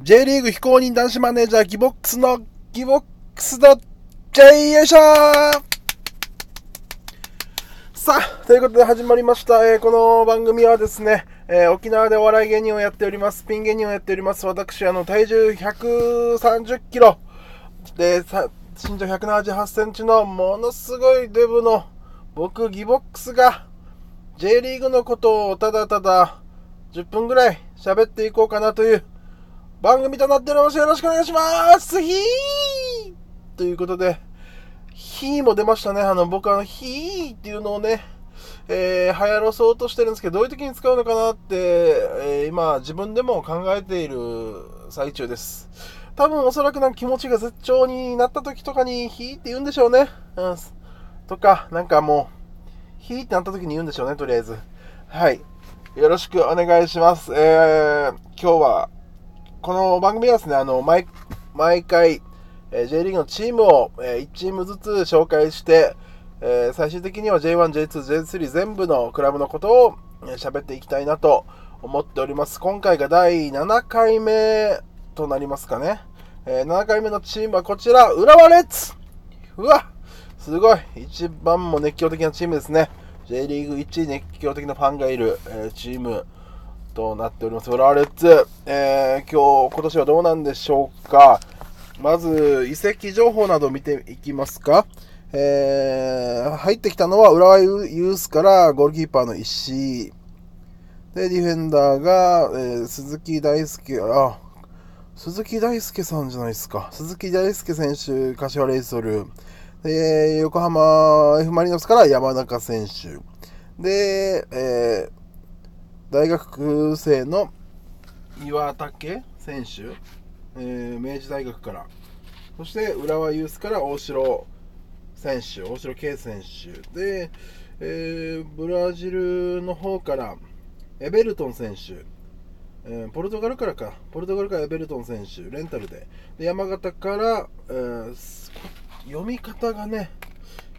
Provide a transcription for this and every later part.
J リーグ非公認男子マネージャーギボックスのギボックスド J よいしょさあ、ということで始まりました。えーこの番組はですね、えー沖縄でお笑い芸人をやっております。ピン芸人をやっております。私、あの、体重130キロで、さ身長178センチのものすごいデブの僕、ギボックスが J リーグのことをただただ10分ぐらい喋っていこうかなという番組となっております。よろしくお願いしますひーということで、ヒーも出ましたね。あの、僕あの、ヒーっていうのをね、えー、流行らそうとしてるんですけど、どういう時に使うのかなって、えー今、自分でも考えている最中です。多分おそらくなんか気持ちが絶頂になった時とかに、ヒーって言うんでしょうね。うん。とか、なんかもう、ヒーってなった時に言うんでしょうね、とりあえず。はい。よろしくお願いします。えー、今日は、この番組はですね、あの、毎、毎回、えー J リーグのチームを、え1チームずつ紹介して、えー最終的には J1、J2、J3 全部のクラブのことをえー喋っていきたいなと思っております。今回が第7回目となりますかね。えー7回目のチームはこちら、浦和レッズうわすごい一番も熱狂的なチームですね。J リーグ1位熱狂的なファンがいる、えーチームとなっております。浦和レッズ、えー今日、今年はどうなんでしょうか。まず、移籍情報など見ていきますか。えー入ってきたのは浦和ユースからゴールキーパーの石井。で、ディフェンダーが、えー鈴木大輔、あ、鈴木大輔さんじゃないですか。鈴木大輔選手、柏レイソル。で、横浜 F・ マリノスから山中選手。で、えー大学生の岩竹選手、えー明治大学から。そして、浦和ユースから大城選手、大城圭選手。で、えーブラジルの方から、エベルトン選手。えーポルトガルからか、ポルトガルからエベルトン選手、レンタルで。で山形から、えー読み方がね、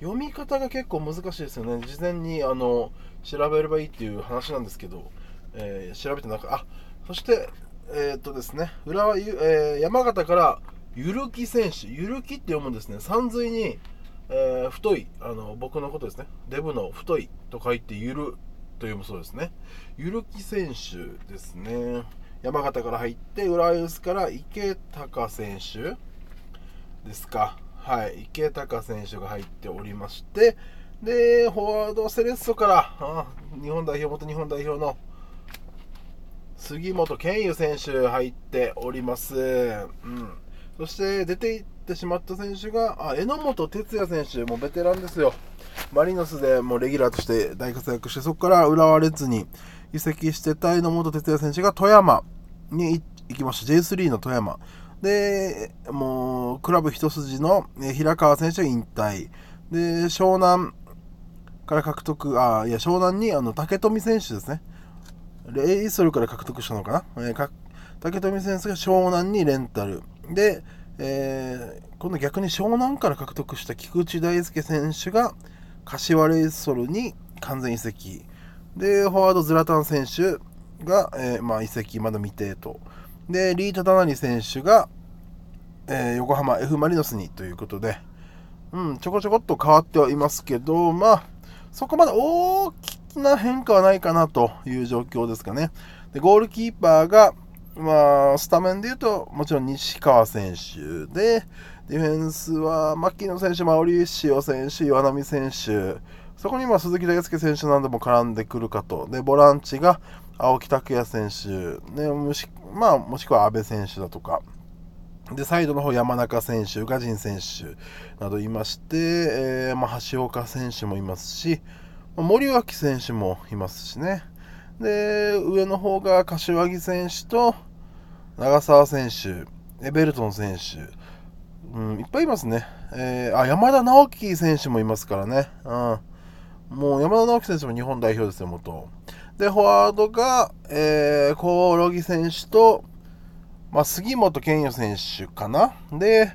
読み方が結構難しいですよね。事前にあの調べればいいっていう話なんですけど、えー調べてなくあそして、えーっとですね、浦和ゆ、えー山形からゆるき選手、ゆるきって読むんですね、山水に、えー太いあの、僕のことですね、デブの太いと書いてゆると読むそうですね、ゆるき選手ですね、山形から入って、浦和ユースから池高選手ですか、はい、池高選手が入っておりまして、で、フォワードセレッソから、あ日本代表、元日本代表の杉本健佑選手入っております。うん。そして出ていってしまった選手が、あ、榎本哲也選手、もうベテランですよ。マリノスでもうレギュラーとして大活躍して、そこから浦和レッズに移籍してた榎本哲也選手が富山に行きました。J3 の富山。で、もう、クラブ一筋のえ平川選手引退。で、湘南から獲得、あ、いや、湘南にあの竹富選手ですね。レイソルから獲得したのかな、えーか竹富選手が湘南にレンタル。で、えー今度逆に湘南から獲得した菊池大輔選手が柏レイソルに完全移籍。で、フォワードズラタン選手が、えーまあ、移籍まだ未定と。で、リータ・ダナリ選手が、えー横浜 F・ マリノスにということで、うん、ちょこちょこっと変わってはいますけど、まあ、そこまで大きな変化はないかなという状況ですかね。で、ゴールキーパーが、まあ、スタメンで言うと、もちろん西川選手で、ディフェンスは、牧野選手、マオリシオ選手、岩波選手、そこにまあ鈴木大輔選手なども絡んでくるかと。で、ボランチが青木拓也選手、ね、もしまあ、もしくは阿部選手だとか。で、サイドの方、山中選手、宇賀神選手などいまして、えーまあ、橋岡選手もいますし、森脇選手もいますしね。で、上の方が柏木選手と長澤選手、エベルトン選手、うん、いっぱいいますね。えーあ、山田直樹選手もいますからね。うん。もう山田直樹選手も日本代表ですよ、元。で、フォワードが、えー、コオロギ選手と、まあ、杉本健也選手かな。で、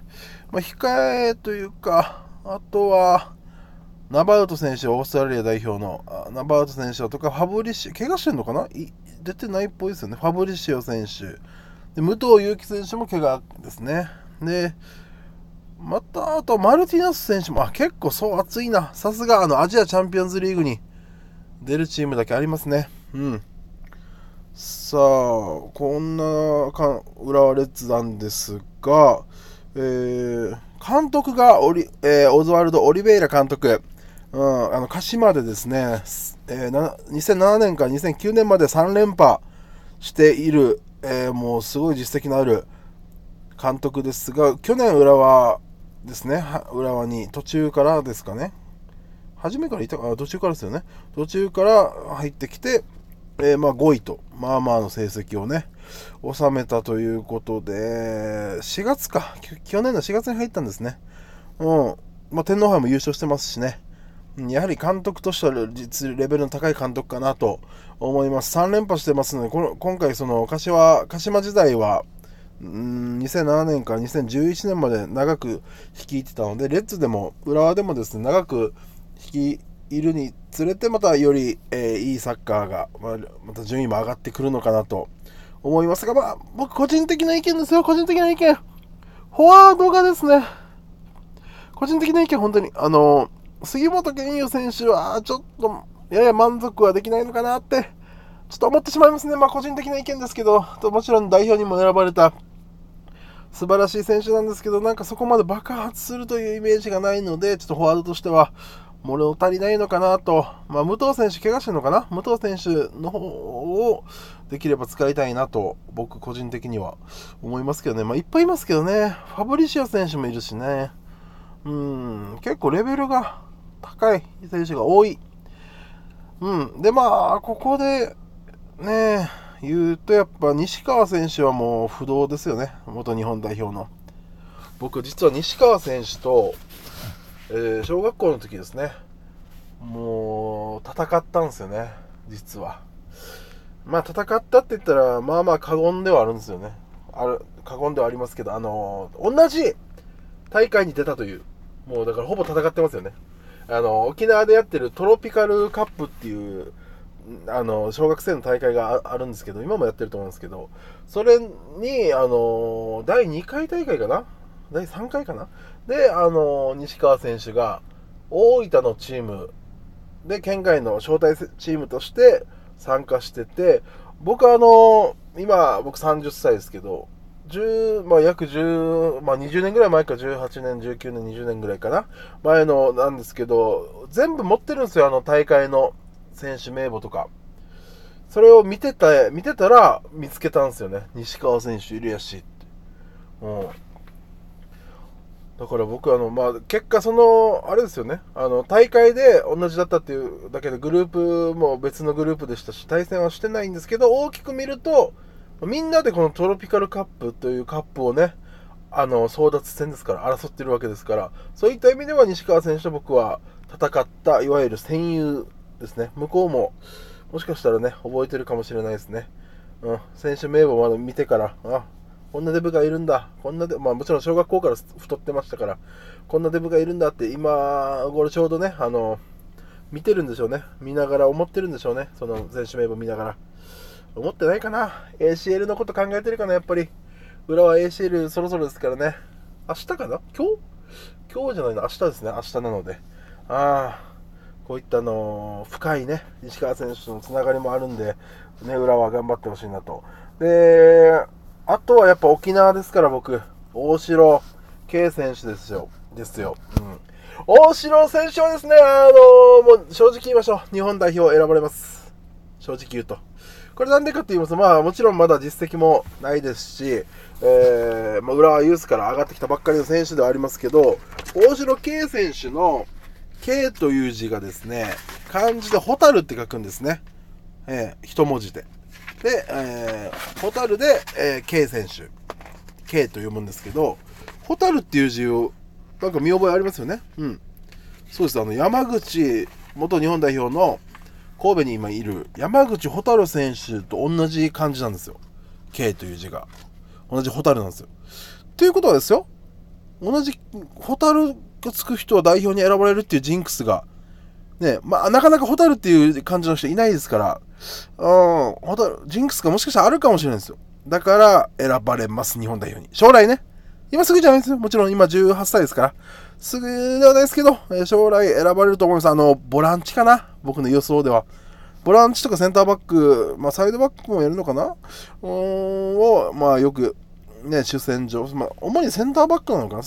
まあ、控えというか、あとは、ナバウト選手、オーストラリア代表のナバウト選手とか、ファブリッシュ怪我してんのかな？出てないっぽいですよね。ファブリッシオ選手で武藤祐樹選手も怪我ですね。で、また、あと、マルティナス選手も、あ、結構そう熱いな。さすが、あの、アジアチャンピオンズリーグに出るチームだけありますね。うん。さあ、こんなか浦和レッズなんですが、えー、監督がオリ、えー、オズワルド・オリベイラ監督。うん、あの鹿島でですね、えー、2007年から2009年まで3連覇している、えー、もうすごい実績のある監督ですが、去年浦和ですね、浦和に途中からですかね、初めからいたか、途中からですよね、途中から入ってきて、えー、まあ5位と、まあまあの成績をね、収めたということで、4月か、去年の4月に入ったんですね。うん。まあ、天皇杯も優勝してますしね。やはり監督としては実レベルの高い監督かなと思います。3連覇してますので、この今回、その柏鹿島時代は、うん2007年から2011年まで長く率いてたので、レッズでも浦和でもですね長く率いるにつれて、またより、えー、いいサッカーが、まあ、また順位も上がってくるのかなと思いますが、まあ、僕、個人的な意見ですよ、個人的な意見。フォワードがですね、個人的な意見、本当に、あの杉本健佑選手はちょっとやや満足はできないのかなってちょっと思ってしまいますね。まあ個人的な意見ですけど、もちろん代表にも選ばれた素晴らしい選手なんですけど、なんかそこまで爆発するというイメージがないので、ちょっとフォワードとしては物足りないのかなと。まあ武藤選手怪我してるのかな？武藤選手の方をできれば使いたいなと僕個人的には思いますけどね。まあいっぱいいますけどね。ファブリシア選手もいるしね。うん、結構レベルが高い選手が多い。うん。で、まあ、ここで、ね、言うと、やっぱ西川選手はもう不動ですよね。元日本代表の。僕、実は西川選手と、えー、小学校の時ですね、もう、戦ったんですよね。実は。まあ、戦ったって言ったら、まあまあ過言ではあるんですよね。ある、過言ではありますけど、あのー、同じ大会に出たという、もうだからほぼ戦ってますよね。あの、沖縄でやってるトロピカルカップっていう、あの、小学生の大会があるんですけど、今もやってると思うんですけど、それに、あの、第2回大会かな？第3回かな？で、あの、西川選手が、大分のチームで、県外の招待チームとして参加してて、僕あの、今、僕30歳ですけど、10、まあ、約10、まあ、20年ぐらい前か、18年、19年、20年ぐらいかな、前のなんですけど、全部持ってるんですよ、あの大会の選手名簿とか。それを見てた、見てたら見つけたんですよね。西川選手いるやしって。うん。だから僕、あの、まあ、結果、その、あれですよね、あの、大会で同じだったっていうだけで、グループも別のグループでしたし、対戦はしてないんですけど、大きく見ると、みんなでこのトロピカルカップというカップをね、あの、争奪戦ですから、争ってるわけですから、そういった意味では西川選手と僕は戦った、いわゆる戦友ですね。向こうも、もしかしたらね、覚えてるかもしれないですね。うん、選手名簿まだ見てから、あ、こんなデブがいるんだ、こんなで、まあもちろん小学校から太ってましたから、こんなデブがいるんだって、今頃ちょうどね、あの、見てるんでしょうね。見ながら思ってるんでしょうね。その選手名簿見ながら。思ってないかな ?ACL のこと考えてるかなやっぱり。裏は ACL そろそろですからね。明日かな？今日？今日じゃないの明日ですね。明日なので。ああ、こういったあの深いね、石川選手とのつながりもあるんで、ね、浦和頑張ってほしいなと。で、あとはやっぱ沖縄ですから僕、大城圭選手ですよ。ですよ。うん。大城選手はですね、あの、もう正直言いましょう。日本代表選ばれます。正直言うと。これなんでかって言いますと、まあもちろんまだ実績もないですし、えー、まあ、浦和ユースから上がってきたばっかりの選手ではありますけど、大城圭選手の K という字がですね、漢字でホタルって書くんですね。えー、一文字で。で、えー、ホタルで、えー、K 選手。K と読むんですけど、ホタルっていう字を、なんか見覚えありますよね。うん。そうです。あの、山口元日本代表の神戸に今いる山口蛍選手と同じ感じなんですよ。K という字が。同じ蛍なんですよ。ということはですよ、同じ蛍がつく人は代表に選ばれるっていうジンクスが、ね、まあ、なかなか蛍っていう感じの人いないですから、うん、蛍、ジンクスがもしかしたらあるかもしれないですよ。だから選ばれます、日本代表に。将来ね。今すぐじゃないですよ。もちろん今18歳ですから。すぐではないですけど、将来選ばれると思います。あの、ボランチかな？僕の予想では。ボランチとかセンターバック、まあ、サイドバックもやるのかな？を、まあ、よく、ね、主戦場、まあ、主にセンターバックなのかな？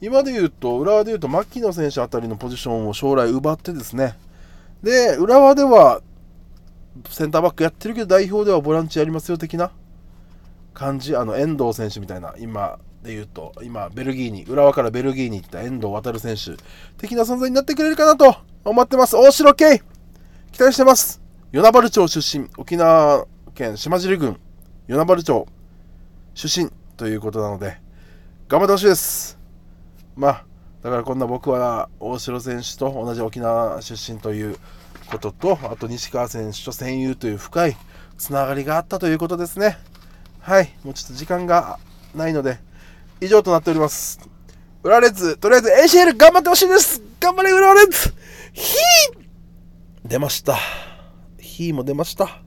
今で言うと、浦和で言うと、牧野選手あたりのポジションを将来奪ってですね、で、浦和では、センターバックやってるけど、代表ではボランチやりますよ的な感じ、あの遠藤選手みたいな、今で言うと、今、ベルギーに、浦和からベルギーに行った遠藤航選手的な存在になってくれるかなと思ってます。大城圭期待してます。与那原町出身、沖縄県島尻郡与那原町出身ということなので、頑張ってほしいです。まあ、だからこんな僕は大城選手と同じ沖縄出身ということと、あと西川選手と戦友という深いつながりがあったということですね。はい、もうちょっと時間がないので、以上となっております。浦レッズ、とりあえず ACL 頑張ってほしいです頑張れ浦レッズヒー出ました。ヒーも出ました。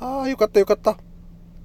ああ、よかったよかった。